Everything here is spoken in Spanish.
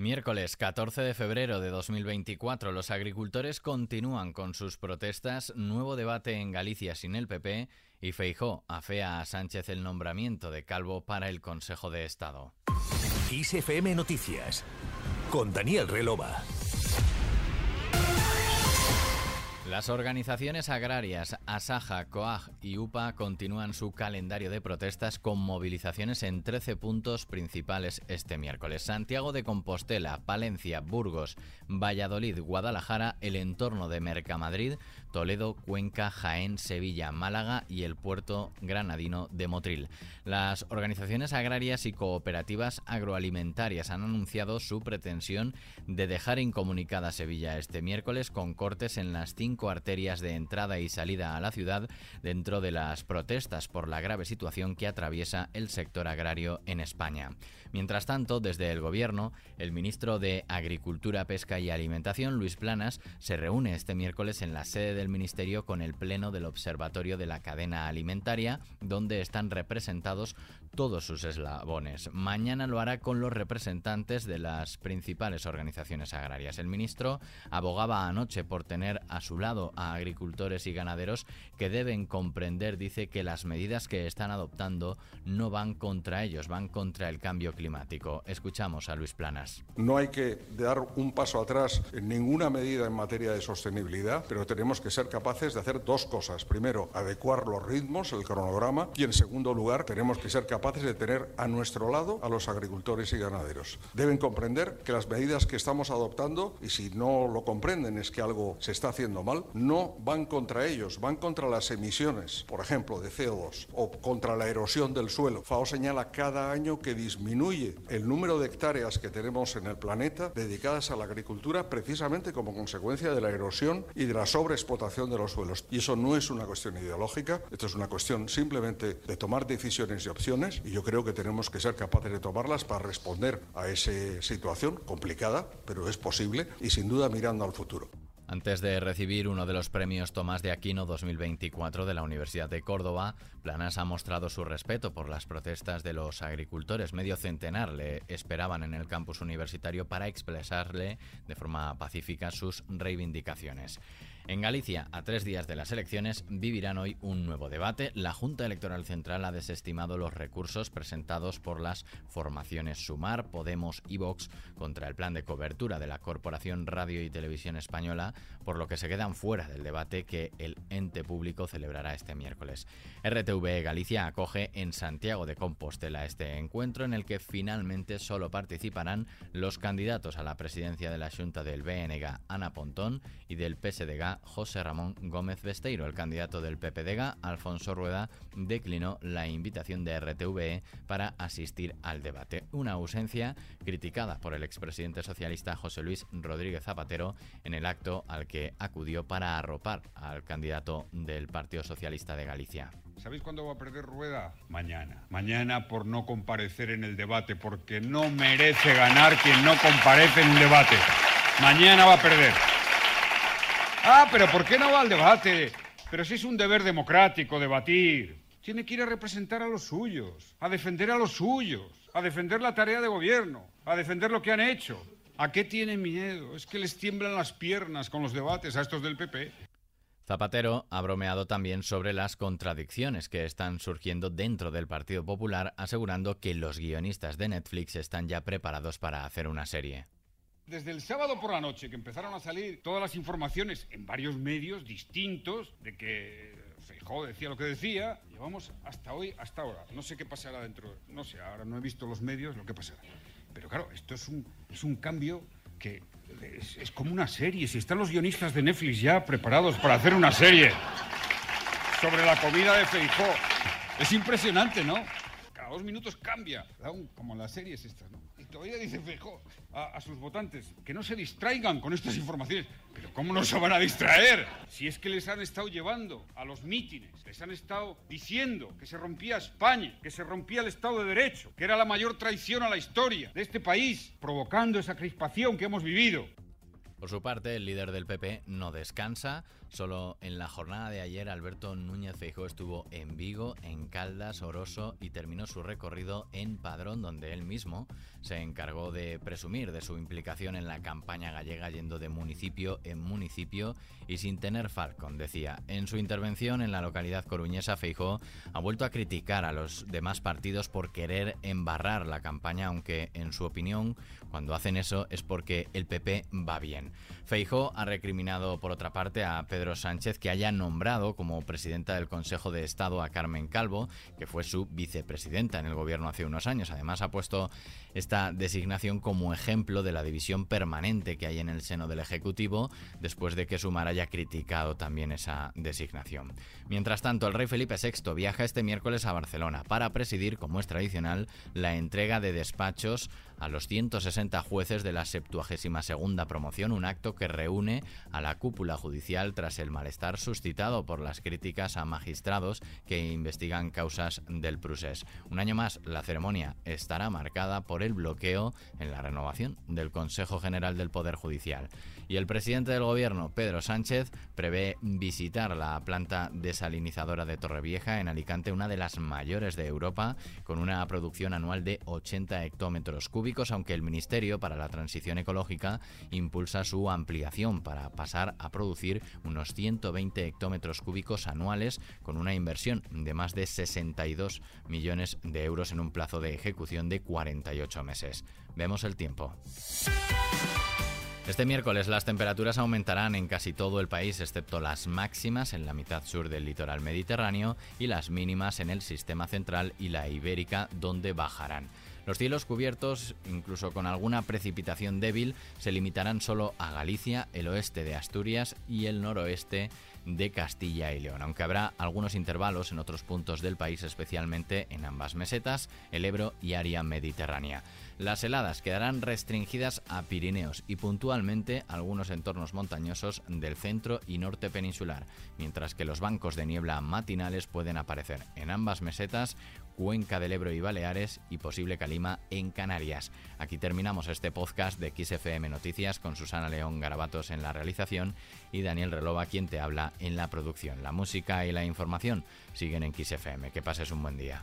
Miércoles 14 de febrero de 2024, los agricultores continúan con sus protestas, nuevo debate en Galicia sin el PP y Feijó afea a Sánchez el nombramiento de Calvo para el Consejo de Estado. ISFM Noticias con Daniel Relova. Las organizaciones agrarias Asaja, COAG y UPA continúan su calendario de protestas con movilizaciones en 13 puntos principales este miércoles. Santiago de Compostela, Palencia, Burgos, Valladolid, Guadalajara, el entorno de Mercamadrid, Toledo, Cuenca, Jaén, Sevilla, Málaga y el puerto granadino de Motril. Las organizaciones agrarias y cooperativas agroalimentarias han anunciado su pretensión de dejar incomunicada Sevilla este miércoles con cortes en las cinco arterias de entrada y salida a la ciudad dentro de las protestas por la grave situación que atraviesa el sector agrario en España. Mientras tanto, desde el Gobierno, el ministro de Agricultura, Pesca y Alimentación, Luis Planas, se reúne este miércoles en la sede del Ministerio con el Pleno del Observatorio de la Cadena Alimentaria, donde están representados todos sus eslabones. Mañana lo hará con los representantes de las principales organizaciones agrarias. El ministro abogaba anoche por tener a su lado a agricultores y ganaderos que deben comprender, dice, que las medidas que están adoptando no van contra ellos, van contra el cambio climático. Escuchamos a Luis Planas. No hay que dar un paso atrás en ninguna medida en materia de sostenibilidad, pero tenemos que ser capaces de hacer dos cosas. Primero, adecuar los ritmos, el cronograma, y en segundo lugar, tenemos que ser capaces de tener a nuestro lado a los agricultores y ganaderos. Deben comprender que las medidas que estamos adoptando, y si no lo comprenden es que algo se está haciendo mal, no van contra ellos, van contra las emisiones, por ejemplo, de CO2 o contra la erosión del suelo. FAO señala cada año que disminuye el número de hectáreas que tenemos en el planeta dedicadas a la agricultura precisamente como consecuencia de la erosión y de la sobreexplotación de los suelos. Y eso no es una cuestión ideológica, esto es una cuestión simplemente de tomar decisiones y opciones y yo creo que tenemos que ser capaces de tomarlas para responder a esa situación complicada, pero es posible y sin duda mirando al futuro. Antes de recibir uno de los premios Tomás de Aquino 2024 de la Universidad de Córdoba, Planas ha mostrado su respeto por las protestas de los agricultores. Medio centenar le esperaban en el campus universitario para expresarle de forma pacífica sus reivindicaciones. En Galicia, a tres días de las elecciones, vivirán hoy un nuevo debate. La Junta Electoral Central ha desestimado los recursos presentados por las formaciones Sumar, Podemos y Vox contra el plan de cobertura de la Corporación Radio y Televisión Española, por lo que se quedan fuera del debate que el ente público celebrará este miércoles. RTV Galicia acoge en Santiago de Compostela este encuentro en el que finalmente solo participarán los candidatos a la presidencia de la Junta del BNG, Ana Pontón, y del PSDG, José Ramón Gómez Besteiro. El candidato del PPDG, Alfonso Rueda, declinó la invitación de RTVE para asistir al debate. Una ausencia criticada por el expresidente socialista José Luis Rodríguez Zapatero en el acto al que acudió para arropar al candidato del Partido Socialista de Galicia. ¿Sabéis cuándo va a perder Rueda? Mañana. Mañana por no comparecer en el debate, porque no merece ganar quien no comparece en un debate. Mañana va a perder. Ah, pero ¿por qué no va al debate? Pero si es un deber democrático debatir. Tiene que ir a representar a los suyos, a defender a los suyos, a defender la tarea de gobierno, a defender lo que han hecho. ¿A qué tienen miedo? Es que les tiemblan las piernas con los debates a estos del PP. Zapatero ha bromeado también sobre las contradicciones que están surgiendo dentro del Partido Popular, asegurando que los guionistas de Netflix están ya preparados para hacer una serie. Desde el sábado por la noche que empezaron a salir todas las informaciones en varios medios distintos de que Feijóo decía lo que decía, llevamos hasta hoy, hasta ahora. No sé qué pasará dentro, no sé, ahora no he visto los medios, lo que pasará. Pero claro, esto es un, es un cambio que es, como una serie. Si están los guionistas de Netflix ya preparados para hacer una serie sobre la comida de Feijóo. Es impresionante, ¿no? Cada dos minutos cambia, como las series estas, ¿no? todavía dice Feijó a, a, sus votantes que no se distraigan con estas informaciones. Pero ¿cómo no se van a distraer? Si es que les han estado llevando a los mítines, les han estado diciendo que se rompía España, que se rompía el Estado de Derecho, que era la mayor traición a la historia de este país, provocando esa crispación que hemos vivido. Por su parte, el líder del PP no descansa. Solo en la jornada de ayer, Alberto Núñez Feijóo estuvo en Vigo, en Caldas, Oroso y terminó su recorrido en Padrón, donde él mismo se encargó de presumir de su implicación en la campaña gallega yendo de municipio en municipio y sin tener Falcon, decía. En su intervención en la localidad coruñesa, Feijóo ha vuelto a criticar a los demás partidos por querer embarrar la campaña, aunque en su opinión, cuando hacen eso es porque el PP va bien. Feijó ha recriminado, por otra parte, a Pedro Sánchez que haya nombrado como presidenta del Consejo de Estado a Carmen Calvo, que fue su vicepresidenta en el gobierno hace unos años. Además, ha puesto esta designación como ejemplo de la división permanente que hay en el seno del Ejecutivo, después de que Sumar haya criticado también esa designación. Mientras tanto, el rey Felipe VI viaja este miércoles a Barcelona para presidir, como es tradicional, la entrega de despachos a los 160 jueces de la 72 promoción, un acto que reúne a la cúpula judicial tras el malestar suscitado por las críticas a magistrados que investigan causas del procés. Un año más, la ceremonia estará marcada por el bloqueo en la renovación del Consejo General del Poder Judicial. Y el presidente del gobierno, Pedro Sánchez, prevé visitar la planta desalinizadora de Torrevieja en Alicante, una de las mayores de Europa, con una producción anual de 80 hectómetros cúbicos, aunque el Ministerio para la Transición Ecológica impulsa su ampliación para pasar a producir unos 120 hectómetros cúbicos anuales con una inversión de más de 62 millones de euros en un plazo de ejecución de 48 meses. Vemos el tiempo. Este miércoles las temperaturas aumentarán en casi todo el país, excepto las máximas en la mitad sur del litoral mediterráneo y las mínimas en el sistema central y la ibérica, donde bajarán. Los cielos cubiertos, incluso con alguna precipitación débil, se limitarán solo a Galicia, el oeste de Asturias y el noroeste de Castilla y León, aunque habrá algunos intervalos en otros puntos del país, especialmente en ambas mesetas, el Ebro y área mediterránea. Las heladas quedarán restringidas a Pirineos y puntualmente algunos entornos montañosos del centro y norte peninsular, mientras que los bancos de niebla matinales pueden aparecer en ambas mesetas, Cuenca del Ebro y Baleares y posible calima en Canarias. Aquí terminamos este podcast de XFM Noticias con Susana León Garabatos en la realización y Daniel Relova quien te habla en la producción. La música y la información siguen en XFM. Que pases un buen día.